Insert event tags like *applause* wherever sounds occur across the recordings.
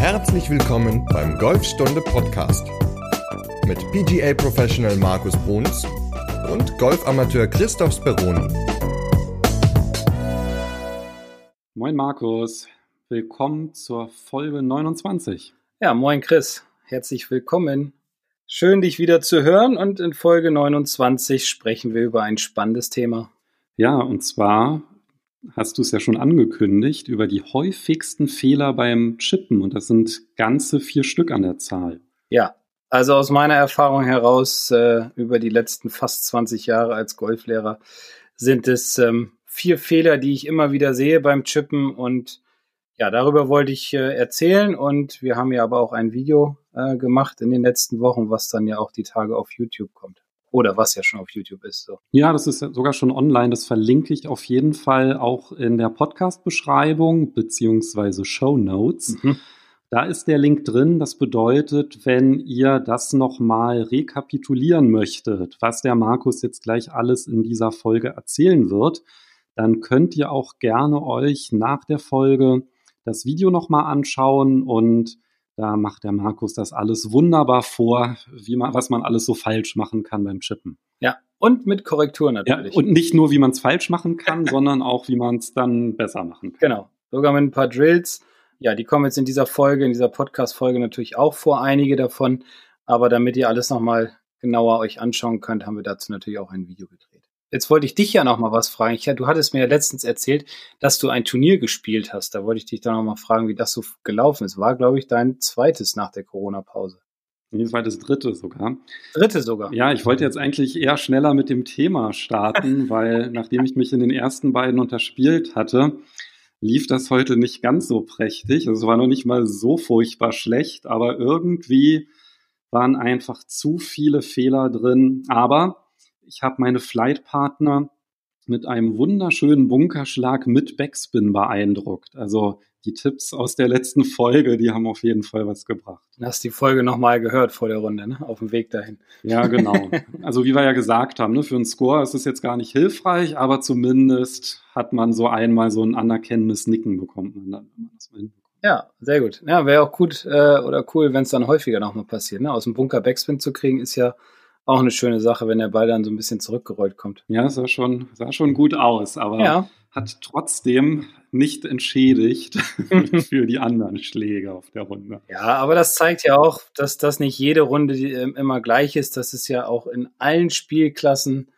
Herzlich willkommen beim Golfstunde Podcast mit PGA Professional Markus Bruns und Golfamateur Christoph Speroni. Moin Markus, willkommen zur Folge 29. Ja, moin Chris, herzlich willkommen. Schön, dich wieder zu hören und in Folge 29 sprechen wir über ein spannendes Thema. Ja, und zwar hast du es ja schon angekündigt, über die häufigsten Fehler beim Chippen. Und das sind ganze vier Stück an der Zahl. Ja, also aus meiner Erfahrung heraus, äh, über die letzten fast 20 Jahre als Golflehrer, sind es ähm, vier Fehler, die ich immer wieder sehe beim Chippen. Und ja, darüber wollte ich äh, erzählen. Und wir haben ja aber auch ein Video äh, gemacht in den letzten Wochen, was dann ja auch die Tage auf YouTube kommt. Oder was ja schon auf YouTube ist. So. Ja, das ist sogar schon online. Das verlinke ich auf jeden Fall auch in der Podcast-Beschreibung beziehungsweise Show Notes. Mhm. Da ist der Link drin. Das bedeutet, wenn ihr das nochmal rekapitulieren möchtet, was der Markus jetzt gleich alles in dieser Folge erzählen wird, dann könnt ihr auch gerne euch nach der Folge das Video nochmal anschauen und da macht der Markus das alles wunderbar vor, wie man, was man alles so falsch machen kann beim Chippen. Ja, und mit Korrektur natürlich. Ja, und nicht nur, wie man es falsch machen kann, *laughs* sondern auch, wie man es dann besser machen kann. Genau, sogar mit ein paar Drills. Ja, die kommen jetzt in dieser Folge, in dieser Podcast-Folge natürlich auch vor, einige davon. Aber damit ihr alles nochmal genauer euch anschauen könnt, haben wir dazu natürlich auch ein Video gedreht. Jetzt wollte ich dich ja noch mal was fragen. Ich, du hattest mir ja letztens erzählt, dass du ein Turnier gespielt hast. Da wollte ich dich dann noch mal fragen, wie das so gelaufen ist. War, glaube ich, dein zweites nach der Corona-Pause. Nee, das war das dritte sogar. Dritte sogar. Ja, ich wollte jetzt eigentlich eher schneller mit dem Thema starten, *laughs* weil nachdem ich mich in den ersten beiden unterspielt hatte, lief das heute nicht ganz so prächtig. Also es war noch nicht mal so furchtbar schlecht, aber irgendwie waren einfach zu viele Fehler drin. Aber ich habe meine Flightpartner mit einem wunderschönen Bunkerschlag mit Backspin beeindruckt. Also die Tipps aus der letzten Folge, die haben auf jeden Fall was gebracht. Du hast die Folge nochmal gehört vor der Runde, ne? auf dem Weg dahin. Ja, genau. *laughs* Also wie wir ja gesagt haben, ne, für einen Score ist es jetzt gar nicht hilfreich, aber zumindest hat man so einmal so ein anerkennendes Nicken bekommen. Wenn man das mal ja, sehr gut. Ja, wäre auch gut äh, oder cool, wenn es dann häufiger nochmal passiert. Ne? Aus dem Bunker Backspin zu kriegen, ist ja auch eine schöne Sache, wenn der Ball dann so ein bisschen zurückgerollt kommt. Ja, sah schon, sah schon gut aus, aber ja. hat trotzdem nicht entschädigt *laughs* für die anderen Schläge auf der Runde. Ja, aber das zeigt ja auch, dass das nicht jede Runde ähm, immer gleich ist. Das ist ja auch in allen Spielklassen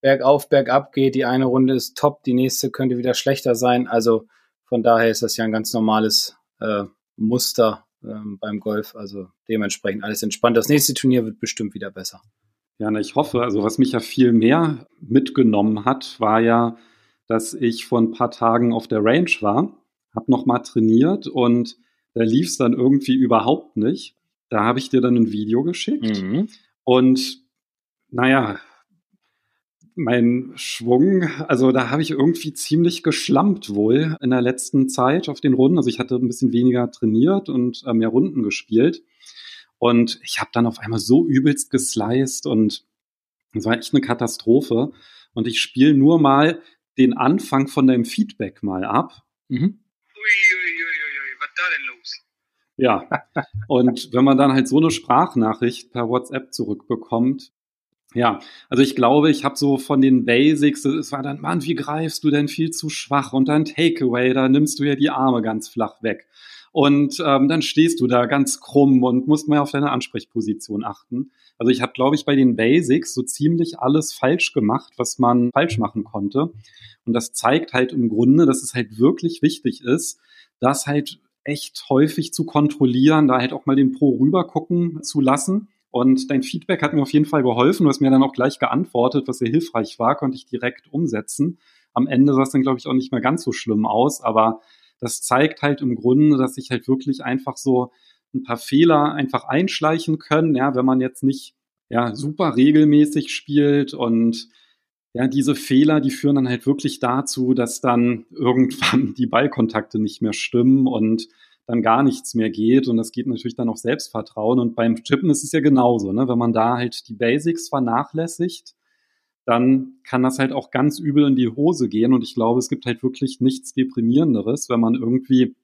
bergauf, bergab geht. Die eine Runde ist top, die nächste könnte wieder schlechter sein. Also von daher ist das ja ein ganz normales äh, Muster ähm, beim Golf. Also dementsprechend alles entspannt. Das nächste Turnier wird bestimmt wieder besser. Ja, ich hoffe, also was mich ja viel mehr mitgenommen hat, war ja, dass ich vor ein paar Tagen auf der Range war, habe nochmal trainiert und da lief es dann irgendwie überhaupt nicht. Da habe ich dir dann ein Video geschickt mhm. und naja, mein Schwung, also da habe ich irgendwie ziemlich geschlampt wohl in der letzten Zeit auf den Runden. Also ich hatte ein bisschen weniger trainiert und äh, mehr Runden gespielt. Und ich habe dann auf einmal so übelst gesliced und es war echt eine Katastrophe. Und ich spiele nur mal den Anfang von deinem Feedback mal ab. Mhm. Uiuiuiui, was da denn los? Ja, und wenn man dann halt so eine Sprachnachricht per WhatsApp zurückbekommt, ja, also ich glaube, ich habe so von den Basics, es war dann, Mann, wie greifst du denn viel zu schwach und dann Takeaway, da nimmst du ja die Arme ganz flach weg. Und ähm, dann stehst du da ganz krumm und musst mal auf deine Ansprechposition achten. Also ich habe, glaube ich, bei den Basics so ziemlich alles falsch gemacht, was man falsch machen konnte. Und das zeigt halt im Grunde, dass es halt wirklich wichtig ist, das halt echt häufig zu kontrollieren, da halt auch mal den Pro rübergucken zu lassen. Und dein Feedback hat mir auf jeden Fall geholfen. Du hast mir dann auch gleich geantwortet, was sehr hilfreich war, konnte ich direkt umsetzen. Am Ende sah es dann, glaube ich, auch nicht mehr ganz so schlimm aus, aber das zeigt halt im Grunde, dass sich halt wirklich einfach so ein paar Fehler einfach einschleichen können, ja, wenn man jetzt nicht ja super regelmäßig spielt und ja, diese Fehler, die führen dann halt wirklich dazu, dass dann *laughs* irgendwann die Ballkontakte nicht mehr stimmen und dann gar nichts mehr geht. Und das geht natürlich dann auch Selbstvertrauen. Und beim Chippen ist es ja genauso, ne? Wenn man da halt die Basics vernachlässigt, dann kann das halt auch ganz übel in die Hose gehen. Und ich glaube, es gibt halt wirklich nichts Deprimierenderes, wenn man irgendwie,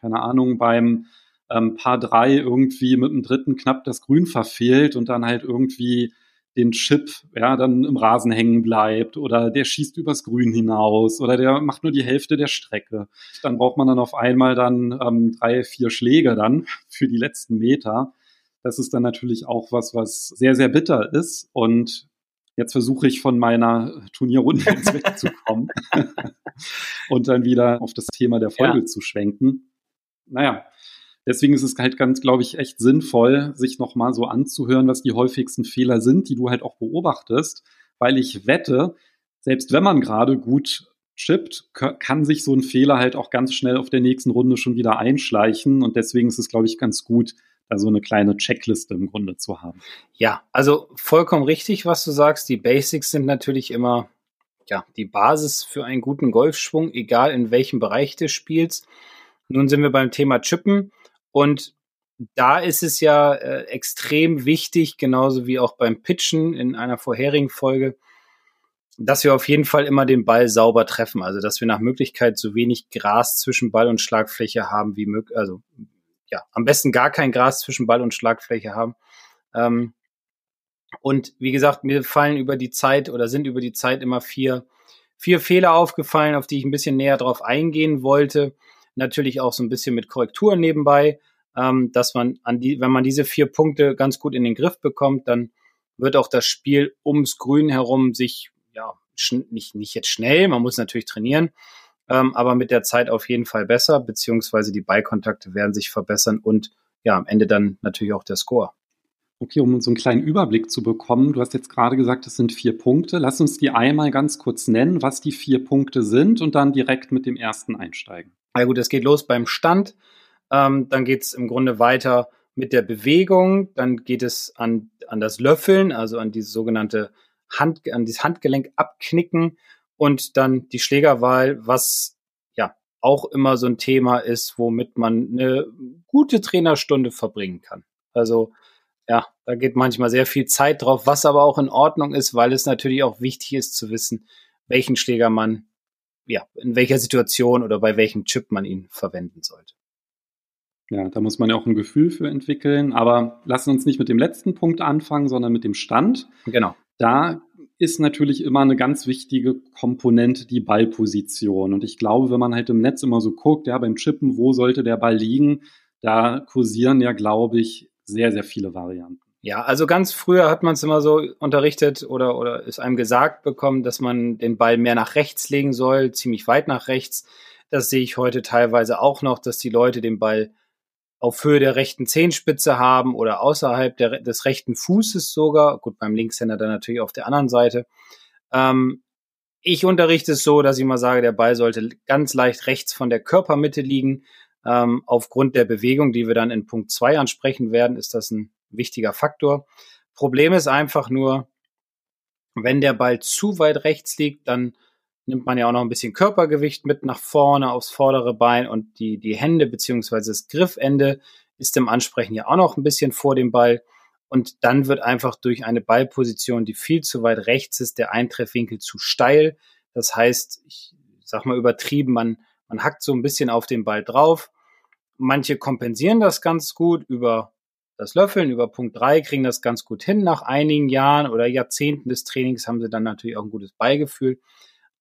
keine Ahnung, beim ähm, Paar drei irgendwie mit dem dritten knapp das Grün verfehlt und dann halt irgendwie den Chip, ja, dann im Rasen hängen bleibt oder der schießt übers Grün hinaus oder der macht nur die Hälfte der Strecke. Dann braucht man dann auf einmal dann ähm, drei, vier Schläge dann *laughs* für die letzten Meter. Das ist dann natürlich auch was, was sehr, sehr bitter ist und Jetzt versuche ich von meiner Turnierrunde *laughs* ins wegzukommen *laughs* und dann wieder auf das Thema der Folge ja. zu schwenken. Naja, deswegen ist es halt ganz, glaube ich, echt sinnvoll, sich nochmal so anzuhören, was die häufigsten Fehler sind, die du halt auch beobachtest, weil ich wette, selbst wenn man gerade gut chippt, kann sich so ein Fehler halt auch ganz schnell auf der nächsten Runde schon wieder einschleichen und deswegen ist es, glaube ich, ganz gut, da so eine kleine Checkliste im Grunde zu haben. Ja, also vollkommen richtig, was du sagst. Die Basics sind natürlich immer ja, die Basis für einen guten Golfschwung, egal in welchem Bereich du spielst. Nun sind wir beim Thema Chippen und da ist es ja äh, extrem wichtig, genauso wie auch beim Pitchen in einer vorherigen Folge, dass wir auf jeden Fall immer den Ball sauber treffen. Also, dass wir nach Möglichkeit so wenig Gras zwischen Ball und Schlagfläche haben wie möglich, also ja, am besten gar kein Gras zwischen Ball und Schlagfläche haben. Ähm, und wie gesagt, mir fallen über die Zeit oder sind über die Zeit immer vier, vier Fehler aufgefallen, auf die ich ein bisschen näher drauf eingehen wollte. Natürlich auch so ein bisschen mit Korrekturen nebenbei, ähm, dass man an die, wenn man diese vier Punkte ganz gut in den Griff bekommt, dann wird auch das Spiel ums Grün herum sich, ja, nicht, nicht jetzt schnell, man muss natürlich trainieren, ähm, aber mit der Zeit auf jeden Fall besser, beziehungsweise die Beikontakte werden sich verbessern und ja, am Ende dann natürlich auch der Score. Okay, um so einen kleinen Überblick zu bekommen, du hast jetzt gerade gesagt, es sind vier Punkte. Lass uns die einmal ganz kurz nennen, was die vier Punkte sind und dann direkt mit dem ersten einsteigen. Na gut, es geht los beim Stand, ähm, dann geht es im Grunde weiter mit der Bewegung, dann geht es an, an das Löffeln, also an dieses sogenannte Hand, an dieses Handgelenk abknicken. Und dann die Schlägerwahl, was ja auch immer so ein Thema ist, womit man eine gute Trainerstunde verbringen kann. Also ja, da geht manchmal sehr viel Zeit drauf, was aber auch in Ordnung ist, weil es natürlich auch wichtig ist zu wissen, welchen Schläger man ja, in welcher Situation oder bei welchem Chip man ihn verwenden sollte. Ja, da muss man ja auch ein Gefühl für entwickeln. Aber lassen uns nicht mit dem letzten Punkt anfangen, sondern mit dem Stand. Genau. Da ist natürlich immer eine ganz wichtige Komponente die Ballposition. Und ich glaube, wenn man halt im Netz immer so guckt, ja, beim Chippen, wo sollte der Ball liegen, da kursieren ja, glaube ich, sehr, sehr viele Varianten. Ja, also ganz früher hat man es immer so unterrichtet oder, oder ist einem gesagt bekommen, dass man den Ball mehr nach rechts legen soll, ziemlich weit nach rechts. Das sehe ich heute teilweise auch noch, dass die Leute den Ball auf Höhe der rechten Zehenspitze haben oder außerhalb der, des rechten Fußes sogar. Gut, beim Linkshänder dann natürlich auf der anderen Seite. Ähm, ich unterrichte es so, dass ich mal sage, der Ball sollte ganz leicht rechts von der Körpermitte liegen. Ähm, aufgrund der Bewegung, die wir dann in Punkt zwei ansprechen werden, ist das ein wichtiger Faktor. Problem ist einfach nur, wenn der Ball zu weit rechts liegt, dann nimmt man ja auch noch ein bisschen Körpergewicht mit nach vorne aufs vordere Bein und die, die Hände beziehungsweise das Griffende ist im Ansprechen ja auch noch ein bisschen vor dem Ball. Und dann wird einfach durch eine Ballposition, die viel zu weit rechts ist, der Eintreffwinkel zu steil. Das heißt, ich sag mal übertrieben, man, man hackt so ein bisschen auf den Ball drauf. Manche kompensieren das ganz gut über das Löffeln, über Punkt drei kriegen das ganz gut hin. Nach einigen Jahren oder Jahrzehnten des Trainings haben sie dann natürlich auch ein gutes Beigefühl.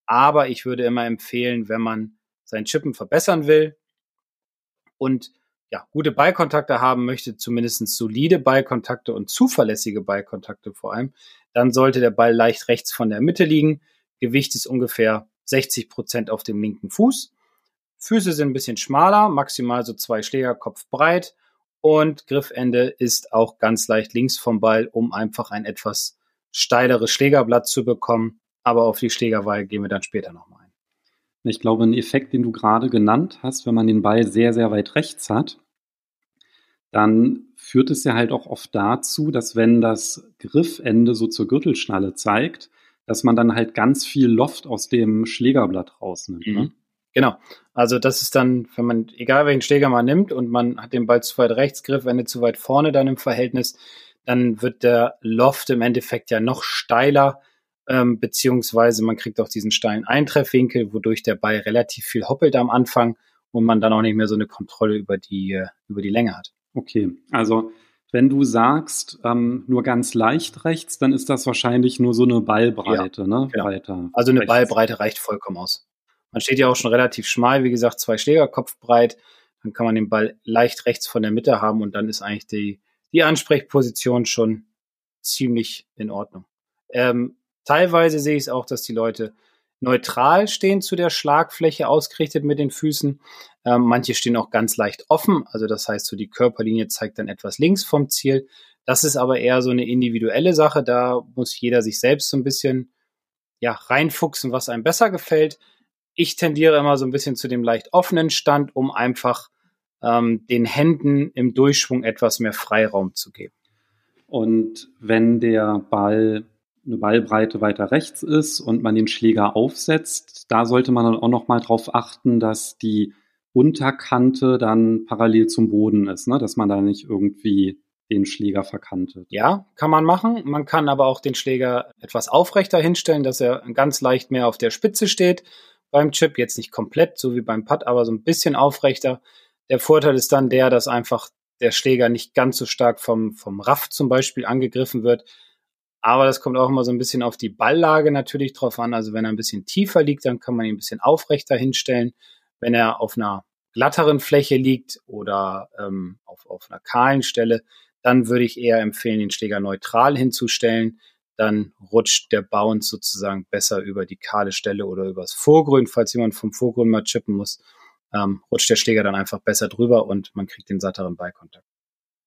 Aber ich würde immer empfehlen, wenn man sein Chippen verbessern will und ja, gute Ballkontakte haben möchte, zumindest solide Ballkontakte und zuverlässige Ballkontakte vor allem, dann sollte der Ball leicht rechts von der Mitte liegen. Gewicht ist ungefähr 60 Prozent auf dem linken Fuß. Füße sind ein bisschen schmaler, maximal so zwei Schläger, Kopf breit. Und Griffende ist auch ganz leicht links vom Ball, um einfach ein etwas steileres Schlägerblatt zu bekommen aber auf die Schlägerwahl gehen wir dann später nochmal ein. Ich glaube, ein Effekt, den du gerade genannt hast, wenn man den Ball sehr, sehr weit rechts hat, dann führt es ja halt auch oft dazu, dass wenn das Griffende so zur Gürtelschnalle zeigt, dass man dann halt ganz viel Loft aus dem Schlägerblatt rausnimmt. Ne? Genau. Also das ist dann, wenn man, egal welchen Schläger man nimmt und man hat den Ball zu weit rechts, Griffende zu weit vorne dann im Verhältnis, dann wird der Loft im Endeffekt ja noch steiler ähm, beziehungsweise man kriegt auch diesen steilen Eintreffwinkel, wodurch der Ball relativ viel hoppelt am Anfang und man dann auch nicht mehr so eine Kontrolle über die, äh, über die Länge hat. Okay, also wenn du sagst, ähm, nur ganz leicht rechts, dann ist das wahrscheinlich nur so eine Ballbreite, ja, ne? Genau. Weiter also eine rechts. Ballbreite reicht vollkommen aus. Man steht ja auch schon relativ schmal, wie gesagt, zwei Schläger, kopfbreit. Dann kann man den Ball leicht rechts von der Mitte haben und dann ist eigentlich die, die Ansprechposition schon ziemlich in Ordnung. Ähm, teilweise sehe ich es auch, dass die Leute neutral stehen zu der Schlagfläche ausgerichtet mit den Füßen. Ähm, manche stehen auch ganz leicht offen, also das heißt, so die Körperlinie zeigt dann etwas links vom Ziel. Das ist aber eher so eine individuelle Sache. Da muss jeder sich selbst so ein bisschen ja, reinfuchsen, was einem besser gefällt. Ich tendiere immer so ein bisschen zu dem leicht offenen Stand, um einfach ähm, den Händen im Durchschwung etwas mehr Freiraum zu geben. Und wenn der Ball eine Ballbreite weiter rechts ist und man den Schläger aufsetzt, da sollte man dann auch noch mal darauf achten, dass die Unterkante dann parallel zum Boden ist, ne? dass man da nicht irgendwie den Schläger verkantet. Ja, kann man machen. Man kann aber auch den Schläger etwas aufrechter hinstellen, dass er ganz leicht mehr auf der Spitze steht beim Chip. Jetzt nicht komplett, so wie beim Putt, aber so ein bisschen aufrechter. Der Vorteil ist dann der, dass einfach der Schläger nicht ganz so stark vom, vom Raff zum Beispiel angegriffen wird, aber das kommt auch immer so ein bisschen auf die Balllage natürlich drauf an. Also wenn er ein bisschen tiefer liegt, dann kann man ihn ein bisschen aufrechter hinstellen. Wenn er auf einer glatteren Fläche liegt oder ähm, auf, auf einer kahlen Stelle, dann würde ich eher empfehlen, den Schläger neutral hinzustellen. Dann rutscht der Bounce sozusagen besser über die kahle Stelle oder übers Vorgrün. Falls jemand vom Vorgrün mal chippen muss, ähm, rutscht der Schläger dann einfach besser drüber und man kriegt den satteren Ballkontakt.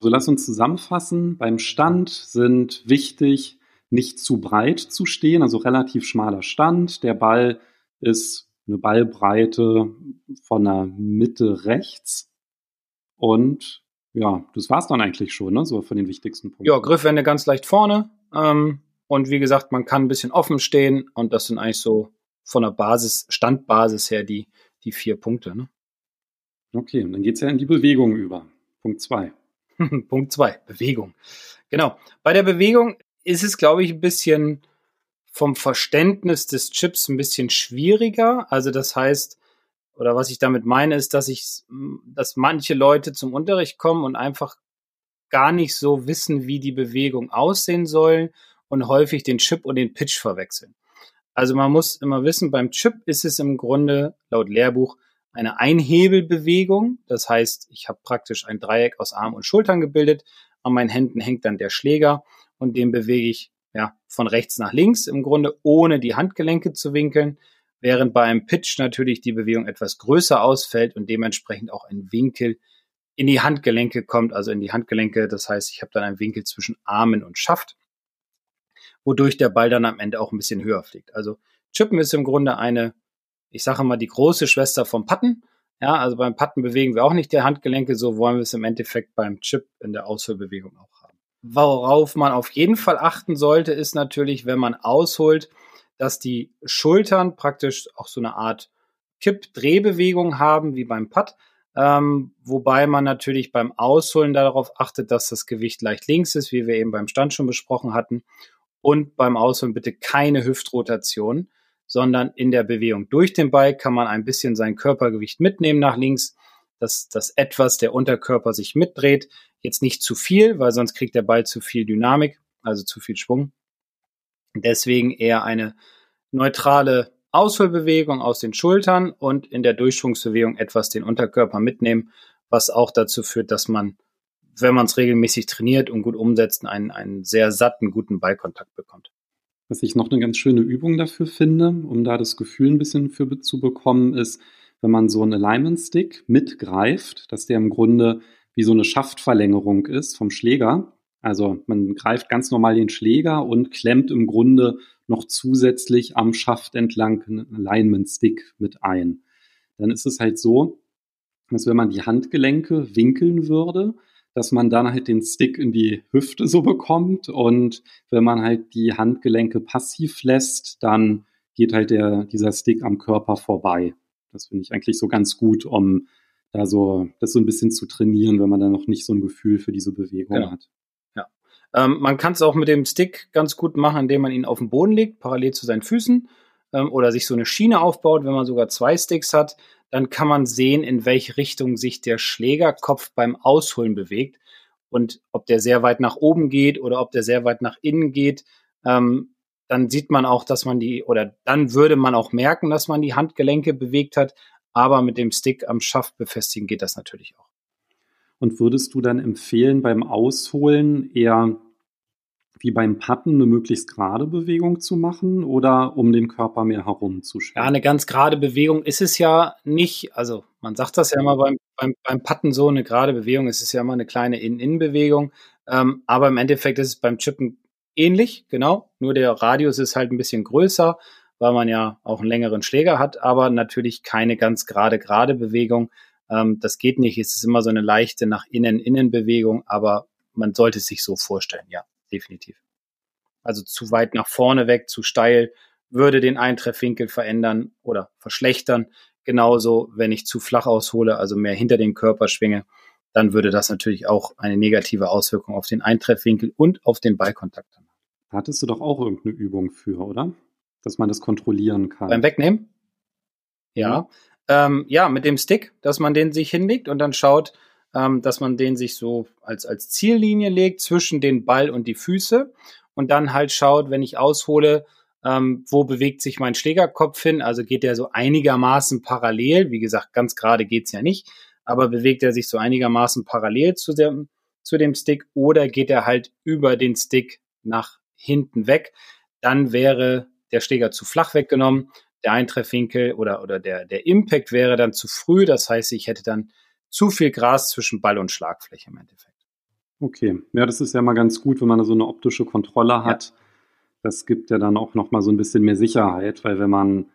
So, lass uns zusammenfassen. Beim Stand sind wichtig nicht zu breit zu stehen, also relativ schmaler Stand. Der Ball ist eine Ballbreite von der Mitte rechts. Und ja, das war's dann eigentlich schon, ne? so von den wichtigsten Punkten. Ja, Griffwände ganz leicht vorne. Ähm, und wie gesagt, man kann ein bisschen offen stehen und das sind eigentlich so von der Basis, Standbasis her die, die vier Punkte. Ne? Okay, und dann geht's ja in die Bewegung über. Punkt zwei. *laughs* Punkt zwei, Bewegung. Genau. Bei der Bewegung ist es, glaube ich, ein bisschen vom Verständnis des Chips ein bisschen schwieriger. Also das heißt, oder was ich damit meine, ist, dass ich, dass manche Leute zum Unterricht kommen und einfach gar nicht so wissen, wie die Bewegung aussehen soll und häufig den Chip und den Pitch verwechseln. Also man muss immer wissen, beim Chip ist es im Grunde laut Lehrbuch eine Einhebelbewegung. Das heißt, ich habe praktisch ein Dreieck aus Arm und Schultern gebildet. An meinen Händen hängt dann der Schläger und den bewege ich ja von rechts nach links im Grunde ohne die Handgelenke zu winkeln, während bei einem Pitch natürlich die Bewegung etwas größer ausfällt und dementsprechend auch ein Winkel in die Handgelenke kommt, also in die Handgelenke. Das heißt, ich habe dann einen Winkel zwischen Armen und Schaft, wodurch der Ball dann am Ende auch ein bisschen höher fliegt. Also Chippen ist im Grunde eine, ich sage mal, die große Schwester vom Patten. Ja, also beim Patten bewegen wir auch nicht die Handgelenke, so wollen wir es im Endeffekt beim Chip in der Ausführbewegung auch Worauf man auf jeden Fall achten sollte, ist natürlich, wenn man ausholt, dass die Schultern praktisch auch so eine Art Kipp-Drehbewegung haben, wie beim Putt. Ähm, wobei man natürlich beim Ausholen darauf achtet, dass das Gewicht leicht links ist, wie wir eben beim Stand schon besprochen hatten. Und beim Ausholen bitte keine Hüftrotation, sondern in der Bewegung durch den Ball kann man ein bisschen sein Körpergewicht mitnehmen nach links, dass, dass etwas der Unterkörper sich mitdreht. Jetzt nicht zu viel, weil sonst kriegt der Ball zu viel Dynamik, also zu viel Schwung. Deswegen eher eine neutrale Ausholbewegung aus den Schultern und in der Durchschwungsbewegung etwas den Unterkörper mitnehmen, was auch dazu führt, dass man, wenn man es regelmäßig trainiert und gut umsetzt, einen, einen sehr satten, guten Ballkontakt bekommt. Was ich noch eine ganz schöne Übung dafür finde, um da das Gefühl ein bisschen für zu bekommen, ist, wenn man so einen Alignment Stick mitgreift, dass der im Grunde wie so eine Schaftverlängerung ist vom Schläger. Also man greift ganz normal den Schläger und klemmt im Grunde noch zusätzlich am Schaft entlang einen Alignment Stick mit ein. Dann ist es halt so, dass wenn man die Handgelenke winkeln würde, dass man dann halt den Stick in die Hüfte so bekommt und wenn man halt die Handgelenke passiv lässt, dann geht halt der, dieser Stick am Körper vorbei. Das finde ich eigentlich so ganz gut, um da so das so ein bisschen zu trainieren, wenn man da noch nicht so ein Gefühl für diese Bewegung genau. hat. Ja. Ähm, man kann es auch mit dem Stick ganz gut machen, indem man ihn auf den Boden legt, parallel zu seinen Füßen, ähm, oder sich so eine Schiene aufbaut, wenn man sogar zwei Sticks hat. Dann kann man sehen, in welche Richtung sich der Schlägerkopf beim Ausholen bewegt und ob der sehr weit nach oben geht oder ob der sehr weit nach innen geht. Ähm, dann sieht man auch, dass man die, oder dann würde man auch merken, dass man die Handgelenke bewegt hat. Aber mit dem Stick am Schaft befestigen geht das natürlich auch. Und würdest du dann empfehlen, beim Ausholen eher wie beim Patten eine möglichst gerade Bewegung zu machen oder um den Körper mehr herumzuschwingen? Ja, eine ganz gerade Bewegung ist es ja nicht. Also man sagt das ja immer beim, beim, beim Patten so, eine gerade Bewegung ist es ja immer eine kleine In-In-Bewegung. Ähm, aber im Endeffekt ist es beim Chippen ähnlich, genau. Nur der Radius ist halt ein bisschen größer, weil man ja auch einen längeren Schläger hat, aber natürlich keine ganz gerade, gerade Bewegung. Ähm, das geht nicht. Es ist immer so eine leichte nach Innen-Innen-Bewegung, aber man sollte es sich so vorstellen, ja definitiv. Also zu weit nach vorne weg, zu steil, würde den Eintreffwinkel verändern oder verschlechtern. Genauso, wenn ich zu flach aushole, also mehr hinter den Körper schwinge, dann würde das natürlich auch eine negative Auswirkung auf den Eintreffwinkel und auf den Ballkontakt haben. Hattest du doch auch irgendeine Übung für, oder? Dass man das kontrollieren kann. Beim Wegnehmen? Ja. Ja, ähm, ja mit dem Stick, dass man den sich hinlegt und dann schaut, ähm, dass man den sich so als, als Ziellinie legt zwischen den Ball und die Füße und dann halt schaut, wenn ich aushole, ähm, wo bewegt sich mein Schlägerkopf hin? Also geht der so einigermaßen parallel. Wie gesagt, ganz gerade geht's ja nicht, aber bewegt er sich so einigermaßen parallel zu dem, zu dem Stick oder geht er halt über den Stick nach hinten weg? Dann wäre der Schläger zu flach weggenommen. Der Eintreffwinkel oder, oder der, der Impact wäre dann zu früh. Das heißt, ich hätte dann zu viel Gras zwischen Ball und Schlagfläche im Endeffekt. Okay, ja, das ist ja mal ganz gut, wenn man so eine optische Kontrolle hat. Ja. Das gibt ja dann auch noch mal so ein bisschen mehr Sicherheit, weil wenn man,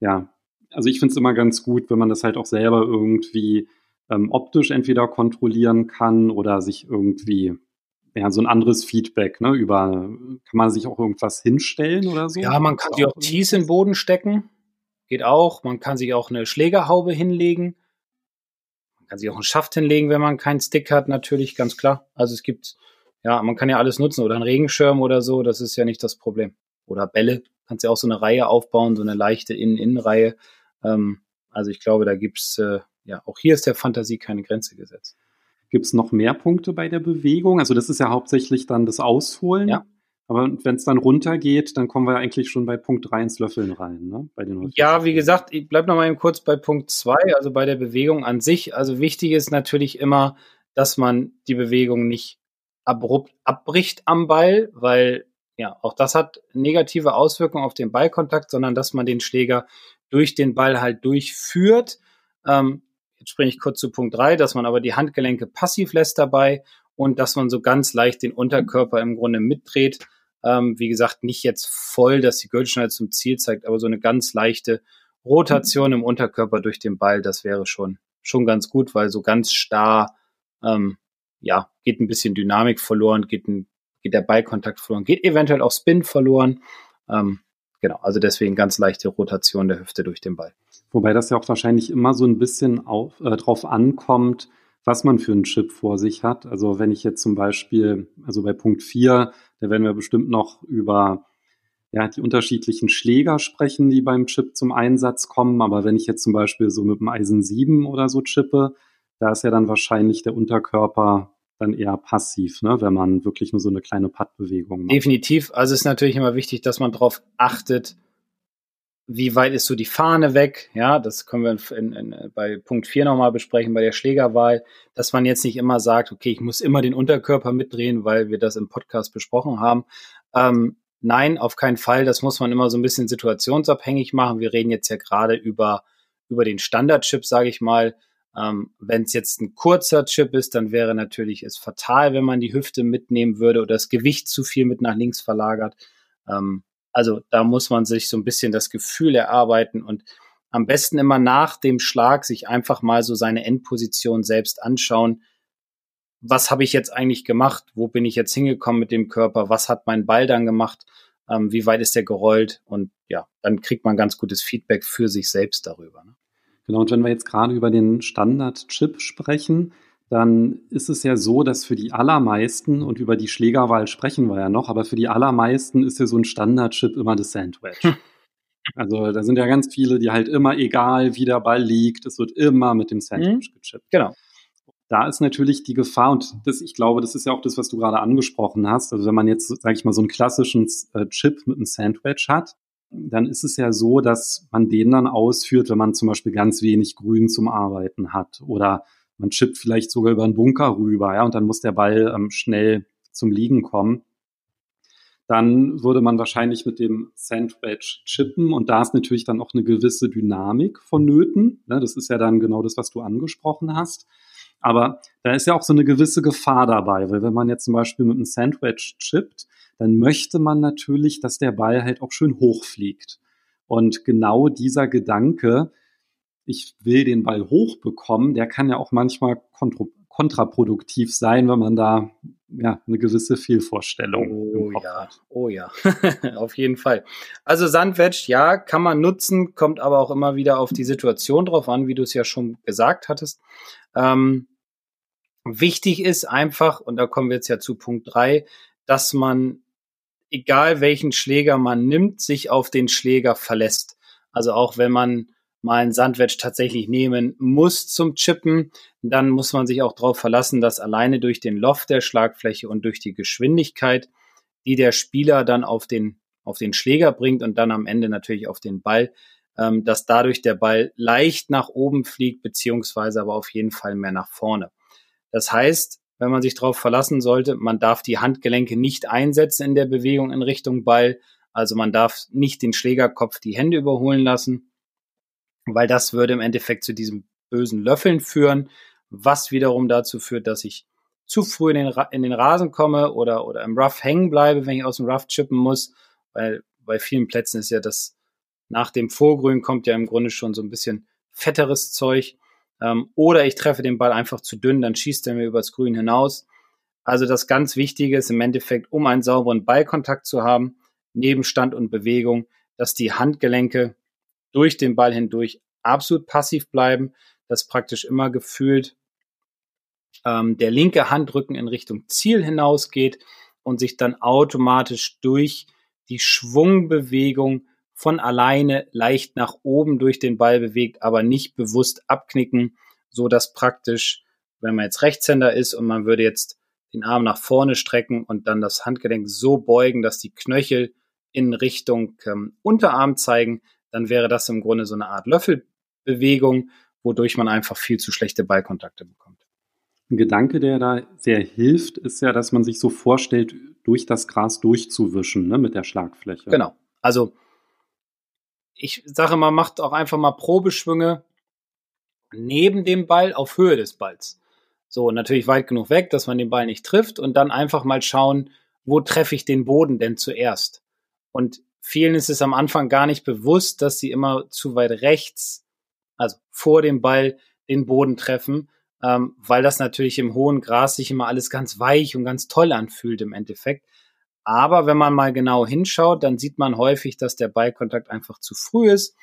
ja, also ich finde es immer ganz gut, wenn man das halt auch selber irgendwie ähm, optisch entweder kontrollieren kann oder sich irgendwie ja, so ein anderes Feedback, ne, über, kann man sich auch irgendwas hinstellen oder so? Ja, man kann sich auch Tees in den Boden stecken, geht auch. Man kann sich auch eine Schlägerhaube hinlegen kann sich auch einen Schaft hinlegen, wenn man keinen Stick hat, natürlich, ganz klar. Also es gibt, ja, man kann ja alles nutzen oder einen Regenschirm oder so, das ist ja nicht das Problem. Oder Bälle, kannst ja auch so eine Reihe aufbauen, so eine leichte Innen-Innen-Reihe. Ähm, also ich glaube, da gibt's äh, ja, auch hier ist der Fantasie keine Grenze gesetzt. Gibt es noch mehr Punkte bei der Bewegung? Also das ist ja hauptsächlich dann das Ausholen. Ja. Aber wenn es dann runtergeht, dann kommen wir eigentlich schon bei Punkt 3 ins Löffeln rein, ne? Bei den ja, wie gesagt, ich bleibe nochmal kurz bei Punkt 2, also bei der Bewegung an sich. Also wichtig ist natürlich immer, dass man die Bewegung nicht abrupt abbricht am Ball, weil ja, auch das hat negative Auswirkungen auf den Ballkontakt, sondern dass man den Schläger durch den Ball halt durchführt. Ähm, jetzt springe ich kurz zu Punkt 3, dass man aber die Handgelenke passiv lässt dabei und dass man so ganz leicht den Unterkörper im Grunde mitdreht ähm, wie gesagt, nicht jetzt voll, dass die Gürtelschneide zum Ziel zeigt, aber so eine ganz leichte Rotation im Unterkörper durch den Ball, das wäre schon, schon ganz gut, weil so ganz starr, ähm, ja, geht ein bisschen Dynamik verloren, geht, ein, geht der Ballkontakt verloren, geht eventuell auch Spin verloren. Ähm, genau, also deswegen ganz leichte Rotation der Hüfte durch den Ball. Wobei das ja auch wahrscheinlich immer so ein bisschen auf, äh, drauf ankommt, was man für einen Chip vor sich hat. Also wenn ich jetzt zum Beispiel, also bei Punkt 4, da werden wir bestimmt noch über ja, die unterschiedlichen Schläger sprechen, die beim Chip zum Einsatz kommen. Aber wenn ich jetzt zum Beispiel so mit dem Eisen 7 oder so chippe, da ist ja dann wahrscheinlich der Unterkörper dann eher passiv, ne, wenn man wirklich nur so eine kleine Pattbewegung macht. Definitiv. Also ist natürlich immer wichtig, dass man darauf achtet, wie weit ist so die Fahne weg? Ja, das können wir in, in, bei Punkt 4 nochmal besprechen, bei der Schlägerwahl, dass man jetzt nicht immer sagt, okay, ich muss immer den Unterkörper mitdrehen, weil wir das im Podcast besprochen haben. Ähm, nein, auf keinen Fall. Das muss man immer so ein bisschen situationsabhängig machen. Wir reden jetzt ja gerade über, über den Standardchip, sage ich mal. Ähm, wenn es jetzt ein kurzer Chip ist, dann wäre natürlich es fatal, wenn man die Hüfte mitnehmen würde oder das Gewicht zu viel mit nach links verlagert. Ähm, also da muss man sich so ein bisschen das Gefühl erarbeiten und am besten immer nach dem Schlag sich einfach mal so seine Endposition selbst anschauen. Was habe ich jetzt eigentlich gemacht? Wo bin ich jetzt hingekommen mit dem Körper? Was hat mein Ball dann gemacht? Ähm, wie weit ist der gerollt? Und ja, dann kriegt man ganz gutes Feedback für sich selbst darüber. Ne? Genau, und wenn wir jetzt gerade über den Standard-Chip sprechen, dann ist es ja so, dass für die allermeisten, und über die Schlägerwahl sprechen wir ja noch, aber für die allermeisten ist ja so ein Standardchip immer das Sandwich. *laughs* Also da sind ja ganz viele, die halt immer, egal wie der Ball liegt, es wird immer mit dem Sandwich mhm. gechippt. Genau. Da ist natürlich die Gefahr, und das, ich glaube, das ist ja auch das, was du gerade angesprochen hast. Also wenn man jetzt, sage ich mal, so einen klassischen äh, Chip mit einem Sandwich hat, dann ist es ja so, dass man den dann ausführt, wenn man zum Beispiel ganz wenig Grün zum Arbeiten hat oder man chippt vielleicht sogar über einen Bunker rüber, ja, und dann muss der Ball ähm, schnell zum Liegen kommen. Dann würde man wahrscheinlich mit dem Sandwich chippen und da ist natürlich dann auch eine gewisse Dynamik vonnöten. Ne? Das ist ja dann genau das, was du angesprochen hast. Aber da ist ja auch so eine gewisse Gefahr dabei, weil wenn man jetzt zum Beispiel mit einem Sandwich chippt, dann möchte man natürlich, dass der Ball halt auch schön hochfliegt. Und genau dieser Gedanke, ich will den Ball hochbekommen, der kann ja auch manchmal kontraproduktiv sein, wenn man da ja eine gewisse Fehlvorstellung oh, ja. hat. Oh ja, *laughs* auf jeden Fall. Also Sandwich, ja, kann man nutzen, kommt aber auch immer wieder auf die Situation drauf an, wie du es ja schon gesagt hattest. Ähm, wichtig ist einfach, und da kommen wir jetzt ja zu Punkt drei, dass man, egal welchen Schläger man nimmt, sich auf den Schläger verlässt. Also auch wenn man mal ein Sandwich tatsächlich nehmen muss zum Chippen, dann muss man sich auch darauf verlassen, dass alleine durch den Loft der Schlagfläche und durch die Geschwindigkeit, die der Spieler dann auf den, auf den Schläger bringt und dann am Ende natürlich auf den Ball, ähm, dass dadurch der Ball leicht nach oben fliegt, beziehungsweise aber auf jeden Fall mehr nach vorne. Das heißt, wenn man sich darauf verlassen sollte, man darf die Handgelenke nicht einsetzen in der Bewegung in Richtung Ball. Also man darf nicht den Schlägerkopf die Hände überholen lassen, weil das würde im Endeffekt zu diesem bösen Löffeln führen, was wiederum dazu führt, dass ich zu früh in den, Ra in den Rasen komme oder, oder im Rough hängen bleibe, wenn ich aus dem Rough chippen muss, weil bei vielen Plätzen ist ja das nach dem Vorgrün kommt ja im Grunde schon so ein bisschen fetteres Zeug. Ähm, oder ich treffe den Ball einfach zu dünn, dann schießt er mir übers Grün hinaus. Also das ganz Wichtige ist im Endeffekt, um einen sauberen Ballkontakt zu haben, neben Stand und Bewegung, dass die Handgelenke durch den Ball hindurch absolut passiv bleiben, dass praktisch immer gefühlt ähm, der linke Handrücken in Richtung Ziel hinausgeht und sich dann automatisch durch die Schwungbewegung von alleine leicht nach oben durch den Ball bewegt, aber nicht bewusst abknicken, so dass praktisch, wenn man jetzt Rechtshänder ist und man würde jetzt den Arm nach vorne strecken und dann das Handgelenk so beugen, dass die Knöchel in Richtung ähm, Unterarm zeigen, dann wäre das im Grunde so eine Art Löffelbewegung, wodurch man einfach viel zu schlechte Ballkontakte bekommt. Ein Gedanke, der da sehr hilft, ist ja, dass man sich so vorstellt, durch das Gras durchzuwischen ne, mit der Schlagfläche. Genau. Also ich sage mal, macht auch einfach mal Probeschwünge neben dem Ball auf Höhe des Balls. So, natürlich weit genug weg, dass man den Ball nicht trifft und dann einfach mal schauen, wo treffe ich den Boden denn zuerst? Und vielen ist es am Anfang gar nicht bewusst, dass sie immer zu weit rechts, also vor dem Ball, den Boden treffen, ähm, weil das natürlich im hohen Gras sich immer alles ganz weich und ganz toll anfühlt im Endeffekt. Aber wenn man mal genau hinschaut, dann sieht man häufig, dass der Ballkontakt einfach zu früh ist.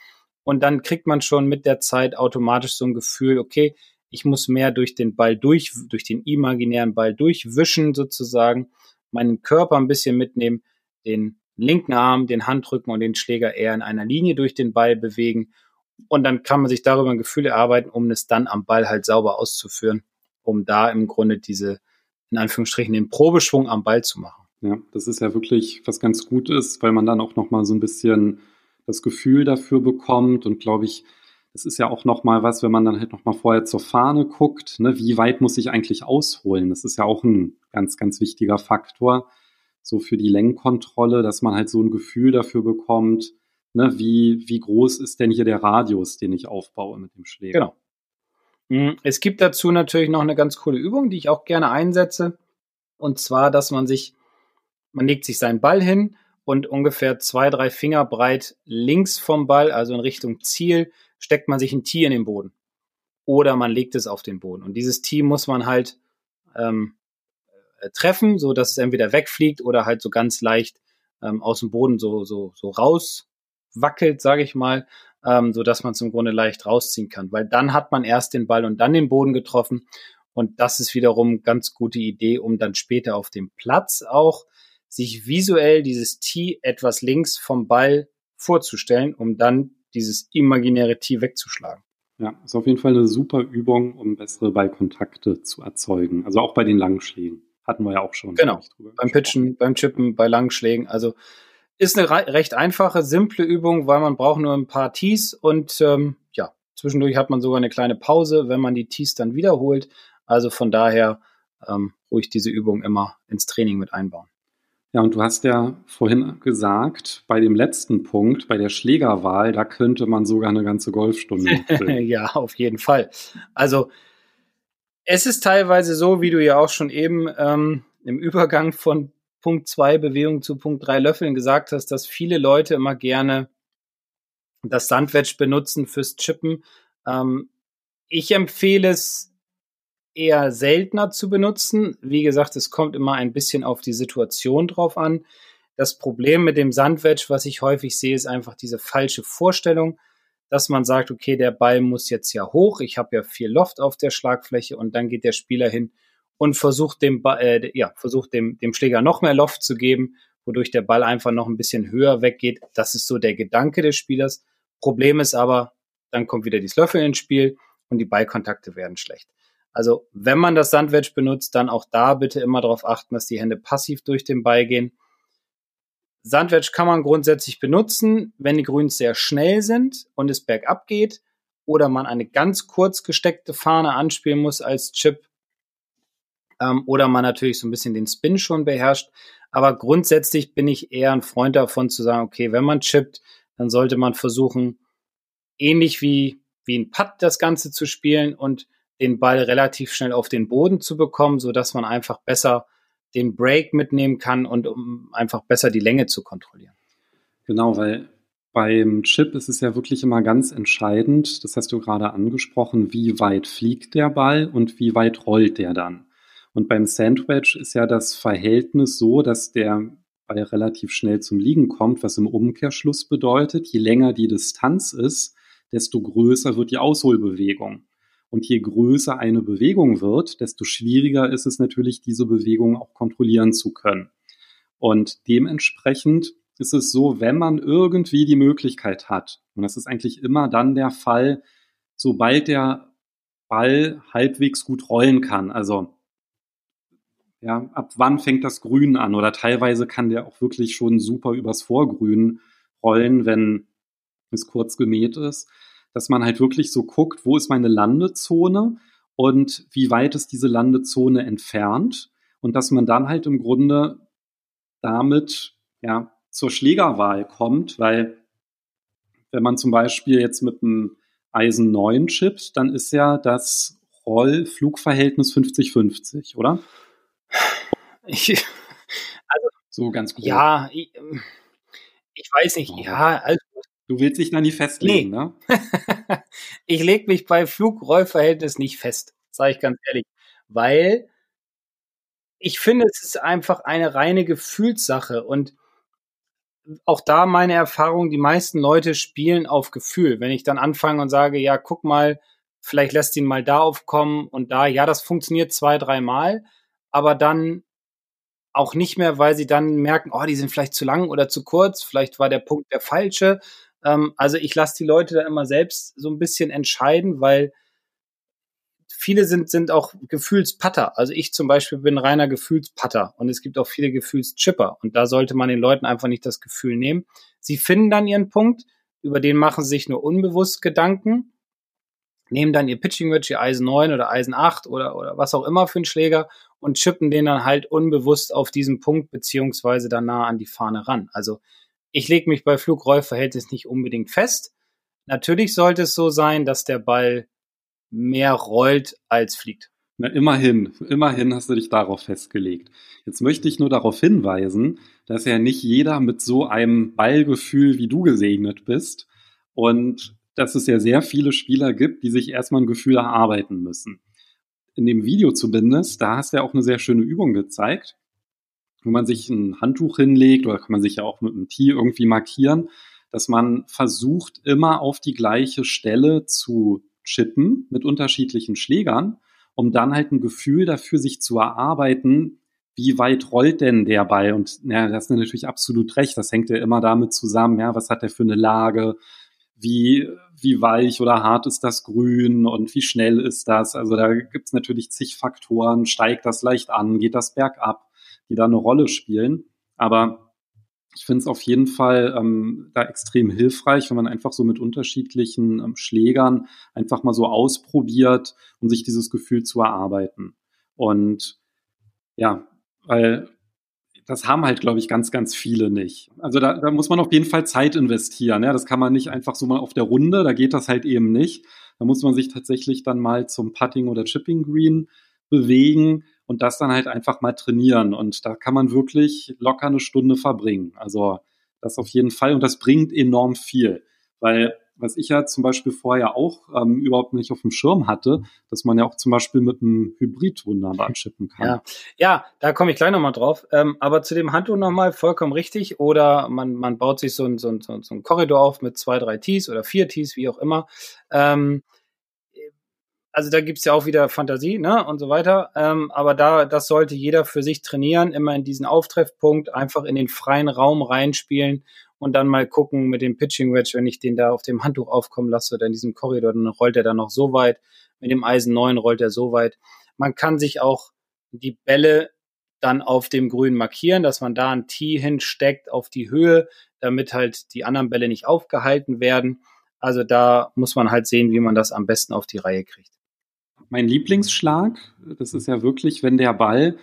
Und dann kriegt man schon mit der Zeit automatisch so ein Gefühl, okay, ich muss mehr durch den Ball durch, durch den imaginären Ball durchwischen sozusagen, meinen Körper ein bisschen mitnehmen, den linken Arm, den Handrücken und den Schläger eher in einer Linie durch den Ball bewegen. Und dann kann man sich darüber ein Gefühl erarbeiten, um es dann am Ball halt sauber auszuführen, um da im Grunde diese, in Anführungsstrichen, den Probeschwung am Ball zu machen. Ja, das ist ja wirklich was ganz Gutes, weil man dann auch noch mal so ein bisschen das Gefühl dafür bekommt und glaube ich, das ist ja auch noch mal was, wenn man dann halt noch mal vorher zur Fahne guckt, ne, wie weit muss ich eigentlich ausholen? Das ist ja auch ein ganz ganz wichtiger Faktor so für die Lenkkontrolle, dass man halt so ein Gefühl dafür bekommt, ne, wie wie groß ist denn hier der Radius, den ich aufbaue mit dem Schläger? Genau. Hm, es gibt dazu natürlich noch eine ganz coole Übung, die ich auch gerne einsetze. Und zwar, dass man sich man legt sich seinen Ball hin und ungefähr zwei, drei Finger breit links vom Ball, also in Richtung Ziel, steckt man sich ein Tee in den Boden. Oder man legt es auf den Boden. Und dieses Tee muss man halt ähm, äh, treffen, so dass es entweder wegfliegt oder halt so ganz leicht ähm, aus dem Boden so, so, so rauswackelt, sage ich mal, ähm, so dass man es im Grunde leicht rausziehen kann. Weil dann hat man erst den Ball und dann den Boden getroffen. Und das ist wiederum ganz gute Idee, um dann später auf dem Platz auch sich visuell dieses Tee etwas links vom Ball vorzustellen, um dann dieses imaginäre Tee wegzuschlagen. Ja, ist auf jeden Fall eine super Übung, um bessere Ballkontakte zu erzeugen. Also auch bei den Langschlägen. Hatten wir ja auch schon. Genau. Beim Pitchen, beim Chippen, bei Langschlägen. Also ist eine recht einfache, simple Übung, weil man braucht nur ein paar Tees und ähm, ja, zwischendurch hat man sogar eine kleine Pause, wenn man die Tees dann wiederholt. Also von daher ähm, ruhig diese Übung immer ins Training mit einbauen. Ja, und du hast ja vorhin gesagt, bei dem letzten Punkt, bei der Schlägerwahl, da könnte man sogar eine ganze Golfstunde *laughs* ja, auf jeden Fall. Also es ist teilweise so, wie du ja auch schon eben ähm, im Übergang von Punkt 2 Bewegung zu Punkt 3 Löffeln gesagt hast, dass viele Leute immer gerne das Sandwedge benutzen fürs Chippen. Ähm, ich empfehle es eher seltener zu benutzen. Wie gesagt, es kommt immer ein bisschen auf die Situation drauf an. Das Problem mit dem Sandwedge, was ich häufig sehe, ist einfach diese falsche Vorstellung, dass man sagt, okay, der Ball muss jetzt ja hoch, ich habe ja viel Loft auf der Schlagfläche und dann geht der Spieler hin und versucht dem, äh, ja, versucht dem, dem Schläger noch mehr Loft zu geben, wodurch der Ball einfach noch ein bisschen höher weggeht. Das ist so der Gedanke des Spielers. Problem ist aber, dann kommt wieder dieses Löffel ins Spiel und die Ballkontakte werden schlecht. Also wenn man das Sandwedge benutzt, dann auch da bitte immer darauf achten, dass die Hände passiv durch den Ball gehen. Sandwedge kann man grundsätzlich benutzen, wenn die Grüns sehr schnell sind und es bergab geht oder man eine ganz kurz gesteckte Fahne anspielen muss als Chip ähm, oder man natürlich so ein bisschen den Spin schon beherrscht. Aber grundsätzlich bin ich eher ein Freund davon zu sagen, okay, wenn man chippt, dann sollte man versuchen, ähnlich wie, wie ein Putt das Ganze zu spielen und den Ball relativ schnell auf den Boden zu bekommen, so dass man einfach besser den Break mitnehmen kann und um einfach besser die Länge zu kontrollieren. Genau, weil beim Chip ist es ja wirklich immer ganz entscheidend, das hast du gerade angesprochen, wie weit fliegt der Ball und wie weit rollt der dann. Und beim Sandwich ist ja das Verhältnis so, dass der Ball relativ schnell zum Liegen kommt, was im Umkehrschluss bedeutet, je länger die Distanz ist, desto größer wird die Ausholbewegung. Und je größer eine Bewegung wird, desto schwieriger ist es natürlich, diese Bewegung auch kontrollieren zu können. Und dementsprechend ist es so, wenn man irgendwie die Möglichkeit hat, und das ist eigentlich immer dann der Fall, sobald der Ball halbwegs gut rollen kann, also ja, ab wann fängt das Grün an? Oder teilweise kann der auch wirklich schon super übers Vorgrün rollen, wenn es kurz gemäht ist dass man halt wirklich so guckt, wo ist meine Landezone und wie weit ist diese Landezone entfernt und dass man dann halt im Grunde damit ja zur Schlägerwahl kommt, weil wenn man zum Beispiel jetzt mit einem Eisen 9 chippt, dann ist ja das Roll-Flugverhältnis 50-50, oder? Ich, also, so ganz gut. Ja, ich, ich weiß nicht. Ja, also Du willst dich da nie festlegen, nee. ne? *laughs* ich lege mich bei Flugrollverhältnis nicht fest, sage ich ganz ehrlich, weil ich finde, es ist einfach eine reine Gefühlssache und auch da meine Erfahrung, die meisten Leute spielen auf Gefühl. Wenn ich dann anfange und sage, ja, guck mal, vielleicht lässt ihn mal da aufkommen und da, ja, das funktioniert zwei, dreimal, aber dann auch nicht mehr, weil sie dann merken, oh, die sind vielleicht zu lang oder zu kurz, vielleicht war der Punkt der falsche ähm, also ich lasse die Leute da immer selbst so ein bisschen entscheiden, weil viele sind, sind auch Gefühlspatter. Also ich zum Beispiel bin reiner Gefühlspatter und es gibt auch viele Gefühlschipper und da sollte man den Leuten einfach nicht das Gefühl nehmen. Sie finden dann ihren Punkt, über den machen sie sich nur unbewusst Gedanken, nehmen dann ihr Pitching Wedge, ihr Eisen 9 oder Eisen 8 oder, oder was auch immer für einen Schläger und chippen den dann halt unbewusst auf diesen Punkt beziehungsweise dann nah an die Fahne ran. Also ich lege mich bei Flugrollverhältnis nicht unbedingt fest. Natürlich sollte es so sein, dass der Ball mehr rollt als fliegt. Na, immerhin, immerhin hast du dich darauf festgelegt. Jetzt möchte ich nur darauf hinweisen, dass ja nicht jeder mit so einem Ballgefühl wie du gesegnet bist und dass es ja sehr viele Spieler gibt, die sich erstmal ein Gefühl erarbeiten müssen. In dem Video zumindest, da hast du ja auch eine sehr schöne Übung gezeigt wo man sich ein Handtuch hinlegt oder kann man sich ja auch mit einem Tee irgendwie markieren, dass man versucht, immer auf die gleiche Stelle zu chippen mit unterschiedlichen Schlägern, um dann halt ein Gefühl dafür sich zu erarbeiten, wie weit rollt denn der Ball? Und ja, das ist natürlich absolut recht. Das hängt ja immer damit zusammen, ja, was hat der für eine Lage? Wie, wie weich oder hart ist das Grün und wie schnell ist das? Also da gibt's natürlich zig Faktoren. Steigt das leicht an? Geht das bergab? Die da eine Rolle spielen. Aber ich finde es auf jeden Fall ähm, da extrem hilfreich, wenn man einfach so mit unterschiedlichen ähm, Schlägern einfach mal so ausprobiert, um sich dieses Gefühl zu erarbeiten. Und ja, weil das haben halt, glaube ich, ganz, ganz viele nicht. Also da, da muss man auf jeden Fall Zeit investieren. Ja? Das kann man nicht einfach so mal auf der Runde, da geht das halt eben nicht. Da muss man sich tatsächlich dann mal zum Putting oder Chipping Green bewegen und das dann halt einfach mal trainieren. Und da kann man wirklich locker eine Stunde verbringen. Also das auf jeden Fall. Und das bringt enorm viel, weil was ich ja zum Beispiel vorher auch ähm, überhaupt nicht auf dem Schirm hatte, dass man ja auch zum Beispiel mit einem Hybrid wunderbar chippen kann. Ja, ja da komme ich gleich nochmal drauf. Ähm, aber zu dem Handtuch nochmal vollkommen richtig. Oder man, man baut sich so ein, so, ein, so ein Korridor auf mit zwei, drei Tees oder vier Tees, wie auch immer. Ähm, also da gibt's ja auch wieder Fantasie, ne, und so weiter. Ähm, aber da, das sollte jeder für sich trainieren, immer in diesen Auftreffpunkt, einfach in den freien Raum reinspielen und dann mal gucken mit dem Pitching Wedge, wenn ich den da auf dem Handtuch aufkommen lasse oder in diesem Korridor, dann rollt er da noch so weit. Mit dem Eisen 9 rollt er so weit. Man kann sich auch die Bälle dann auf dem Grün markieren, dass man da ein Tee hinsteckt auf die Höhe, damit halt die anderen Bälle nicht aufgehalten werden. Also da muss man halt sehen, wie man das am besten auf die Reihe kriegt. Mein Lieblingsschlag, das ist ja wirklich, wenn der Ball,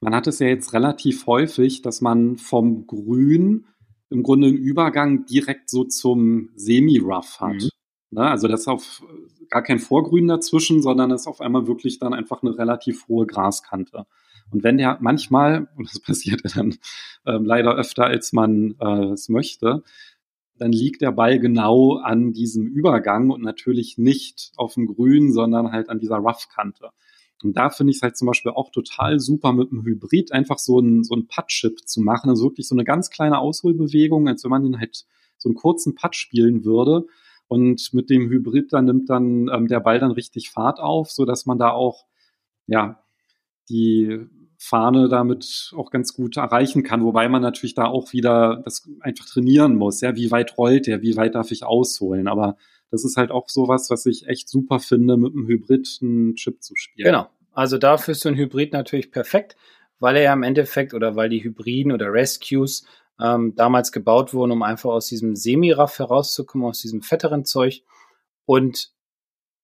man hat es ja jetzt relativ häufig, dass man vom Grün im Grunde einen Übergang direkt so zum Semi-Rough hat. Mhm. Ne? Also das ist auf gar kein Vorgrün dazwischen, sondern ist auf einmal wirklich dann einfach eine relativ hohe Graskante. Und wenn der manchmal, und das *laughs* passiert ja dann ähm, leider öfter, als man äh, es möchte, dann liegt der Ball genau an diesem Übergang und natürlich nicht auf dem Grün, sondern halt an dieser Rough-Kante. Und da finde ich es halt zum Beispiel auch total super, mit einem Hybrid einfach so ein, so ein Putt-Chip zu machen. Also wirklich so eine ganz kleine Ausholbewegung, als wenn man den halt so einen kurzen Putt spielen würde. Und mit dem Hybrid, dann nimmt dann ähm, der Ball dann richtig Fahrt auf, so dass man da auch, ja, die Fahne damit auch ganz gut erreichen kann, wobei man natürlich da auch wieder das einfach trainieren muss. Ja, wie weit rollt der, wie weit darf ich ausholen? Aber das ist halt auch sowas, was ich echt super finde, mit einem Hybrid einen Chip zu spielen. Genau. Also dafür ist so ein Hybrid natürlich perfekt, weil er ja im Endeffekt oder weil die Hybriden oder Rescues ähm, damals gebaut wurden, um einfach aus diesem Semi-Raff herauszukommen, aus diesem fetteren Zeug. Und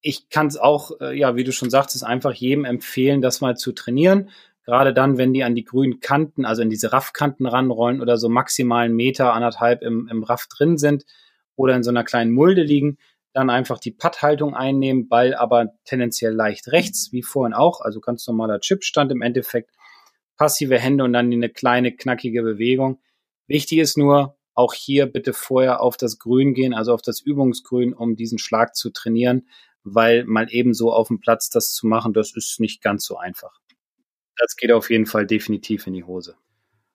ich kann es auch, äh, ja, wie du schon sagtest, einfach jedem empfehlen, das mal zu trainieren. Gerade dann, wenn die an die grünen Kanten, also in diese Raffkanten ranrollen oder so maximalen Meter, anderthalb im, im Raff drin sind oder in so einer kleinen Mulde liegen, dann einfach die Putthaltung einnehmen, Ball aber tendenziell leicht rechts, wie vorhin auch, also ganz normaler Chipstand im Endeffekt, passive Hände und dann eine kleine knackige Bewegung. Wichtig ist nur, auch hier bitte vorher auf das Grün gehen, also auf das Übungsgrün, um diesen Schlag zu trainieren, weil mal ebenso auf dem Platz das zu machen, das ist nicht ganz so einfach. Das geht auf jeden Fall definitiv in die Hose.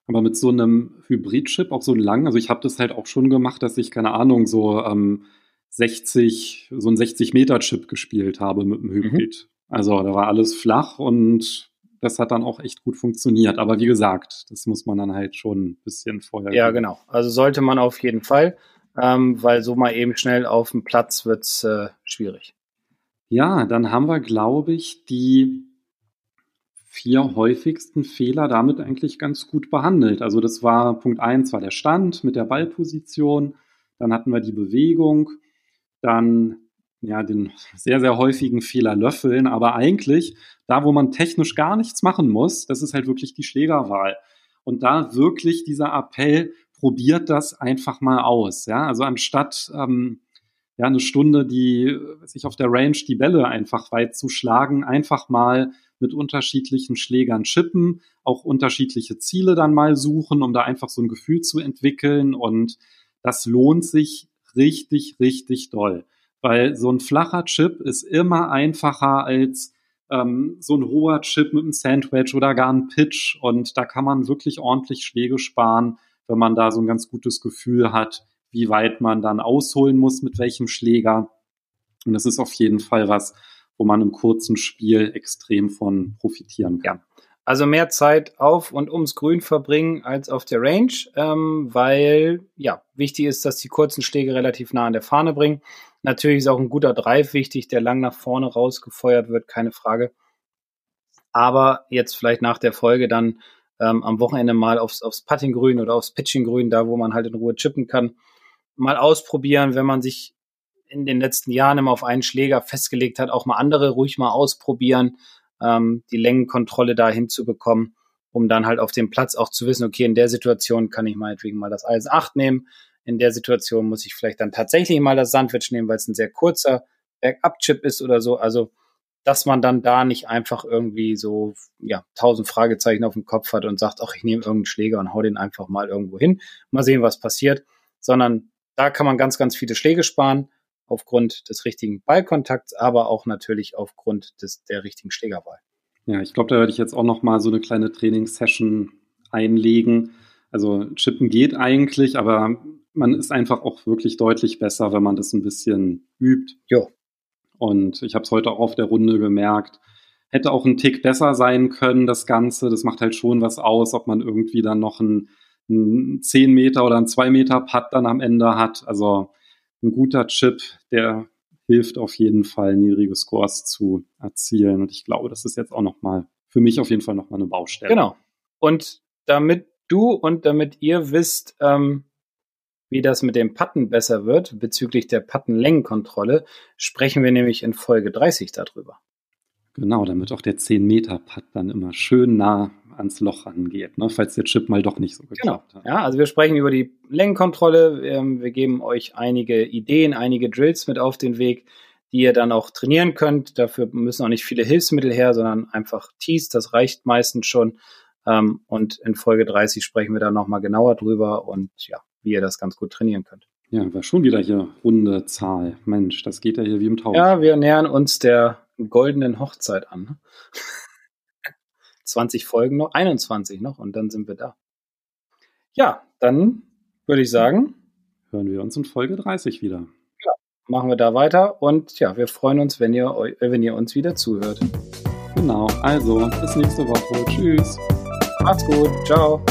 Aber mit so einem Hybrid-Chip auch so lang, also ich habe das halt auch schon gemacht, dass ich, keine Ahnung, so ähm, 60, so ein 60-Meter-Chip gespielt habe mit dem Hybrid. Mhm. Also da war alles flach und das hat dann auch echt gut funktioniert. Aber wie gesagt, das muss man dann halt schon ein bisschen vorher. Ja, genau. Also sollte man auf jeden Fall, ähm, weil so mal eben schnell auf dem Platz wird's äh, schwierig. Ja, dann haben wir, glaube ich, die vier häufigsten Fehler damit eigentlich ganz gut behandelt. Also das war Punkt eins war der Stand mit der Ballposition, dann hatten wir die Bewegung, dann ja den sehr, sehr häufigen Fehler löffeln, aber eigentlich da, wo man technisch gar nichts machen muss, das ist halt wirklich die Schlägerwahl. Und da wirklich dieser Appell, probiert das einfach mal aus. Ja, also anstatt ähm, ja eine Stunde die sich auf der Range die Bälle einfach weit zu schlagen, einfach mal mit unterschiedlichen Schlägern chippen, auch unterschiedliche Ziele dann mal suchen, um da einfach so ein Gefühl zu entwickeln. Und das lohnt sich richtig, richtig doll. Weil so ein flacher Chip ist immer einfacher als ähm, so ein hoher Chip mit einem Sandwich oder gar ein Pitch. Und da kann man wirklich ordentlich Schläge sparen, wenn man da so ein ganz gutes Gefühl hat, wie weit man dann ausholen muss, mit welchem Schläger. Und das ist auf jeden Fall was, wo man im kurzen Spiel extrem von profitieren kann. Ja. Also mehr Zeit auf und ums Grün verbringen als auf der Range, ähm, weil ja wichtig ist, dass die kurzen Schläge relativ nah an der Fahne bringen. Natürlich ist auch ein guter Drive wichtig, der lang nach vorne rausgefeuert wird, keine Frage. Aber jetzt vielleicht nach der Folge dann ähm, am Wochenende mal aufs, aufs Puttinggrün oder aufs Pitchinggrün, da wo man halt in Ruhe chippen kann, mal ausprobieren, wenn man sich in den letzten Jahren immer auf einen Schläger festgelegt hat, auch mal andere ruhig mal ausprobieren, ähm, die Längenkontrolle da hinzubekommen, um dann halt auf dem Platz auch zu wissen, okay, in der Situation kann ich meinetwegen mal das Eisen 8 nehmen, in der Situation muss ich vielleicht dann tatsächlich mal das Sandwich nehmen, weil es ein sehr kurzer Bergab-Chip ist oder so. Also dass man dann da nicht einfach irgendwie so, ja, tausend Fragezeichen auf dem Kopf hat und sagt, ach, ich nehme irgendeinen Schläger und hau den einfach mal irgendwo hin, mal sehen, was passiert, sondern da kann man ganz, ganz viele Schläge sparen aufgrund des richtigen Ballkontakts, aber auch natürlich aufgrund des, der richtigen Schlägerwahl. Ja, ich glaube, da werde ich jetzt auch noch mal so eine kleine Trainingssession einlegen. Also Chippen geht eigentlich, aber man ist einfach auch wirklich deutlich besser, wenn man das ein bisschen übt. Ja. Und ich habe es heute auch auf der Runde gemerkt. Hätte auch ein Tick besser sein können, das Ganze. Das macht halt schon was aus, ob man irgendwie dann noch einen, einen 10 Meter oder einen 2 Meter Putt dann am Ende hat. Also ein guter Chip, der hilft auf jeden Fall, niedrige Scores zu erzielen. Und ich glaube, das ist jetzt auch nochmal für mich auf jeden Fall nochmal eine Baustelle. Genau. Und damit du und damit ihr wisst, ähm, wie das mit dem Patten besser wird bezüglich der Pattenlängenkontrolle, sprechen wir nämlich in Folge 30 darüber. Genau, damit auch der 10-Meter-Putt dann immer schön nah ans Loch rangeht, ne, falls der Chip mal doch nicht so geklappt genau. hat. Ja, also wir sprechen über die Längenkontrolle. Ähm, wir geben euch einige Ideen, einige Drills mit auf den Weg, die ihr dann auch trainieren könnt. Dafür müssen auch nicht viele Hilfsmittel her, sondern einfach Tees, das reicht meistens schon. Ähm, und in Folge 30 sprechen wir dann nochmal genauer drüber und ja, wie ihr das ganz gut trainieren könnt. Ja, war schon wieder hier runde Zahl. Mensch, das geht ja hier wie im Tausch. Ja, wir nähern uns der goldenen Hochzeit an. *laughs* 20 Folgen noch, 21 noch und dann sind wir da. Ja, dann würde ich sagen, hören wir uns in Folge 30 wieder. Ja, machen wir da weiter und ja, wir freuen uns, wenn ihr, wenn ihr uns wieder zuhört. Genau, also bis nächste Woche. Tschüss. Macht's gut. Ciao.